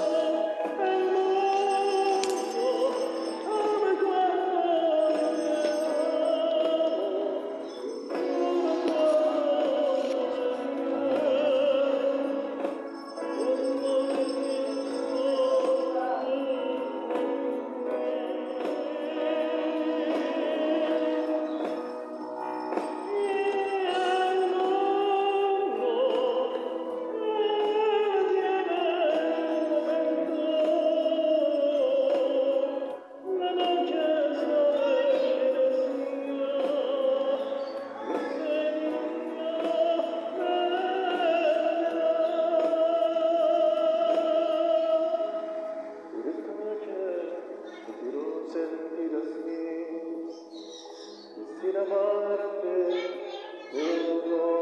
Now. the you.